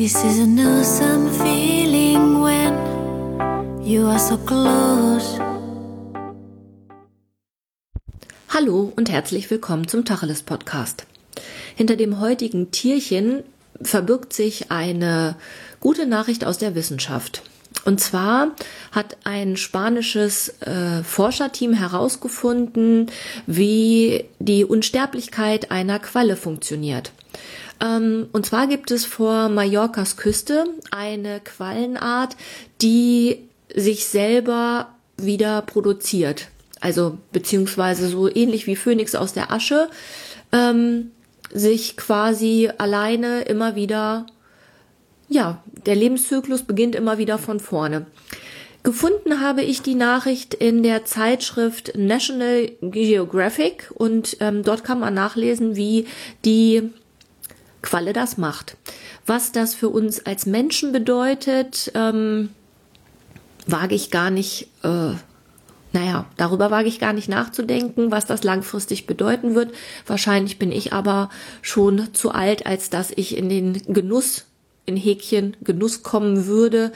This is an awesome feeling when you are so close. Hallo und herzlich willkommen zum Tacheles Podcast. Hinter dem heutigen Tierchen verbirgt sich eine gute Nachricht aus der Wissenschaft. Und zwar hat ein spanisches äh, Forscherteam herausgefunden, wie die Unsterblichkeit einer Qualle funktioniert. Ähm, und zwar gibt es vor Mallorcas Küste eine Quallenart, die sich selber wieder produziert. Also beziehungsweise so ähnlich wie Phönix aus der Asche, ähm, sich quasi alleine immer wieder, ja, der Lebenszyklus beginnt immer wieder von vorne. Gefunden habe ich die Nachricht in der Zeitschrift National Geographic und ähm, dort kann man nachlesen, wie die Qualle das macht. Was das für uns als Menschen bedeutet, ähm, wage ich gar nicht, äh, naja, darüber wage ich gar nicht nachzudenken, was das langfristig bedeuten wird. Wahrscheinlich bin ich aber schon zu alt, als dass ich in den Genuss, in Häkchen Genuss kommen würde,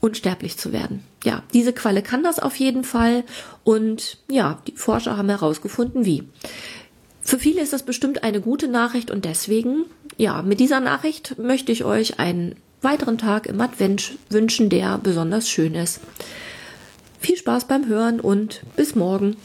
unsterblich zu werden. Ja, diese Qualle kann das auf jeden Fall und ja, die Forscher haben herausgefunden, wie. Für viele ist das bestimmt eine gute Nachricht und deswegen, ja, mit dieser Nachricht möchte ich euch einen weiteren Tag im Advent wünschen, der besonders schön ist. Viel Spaß beim Hören und bis morgen.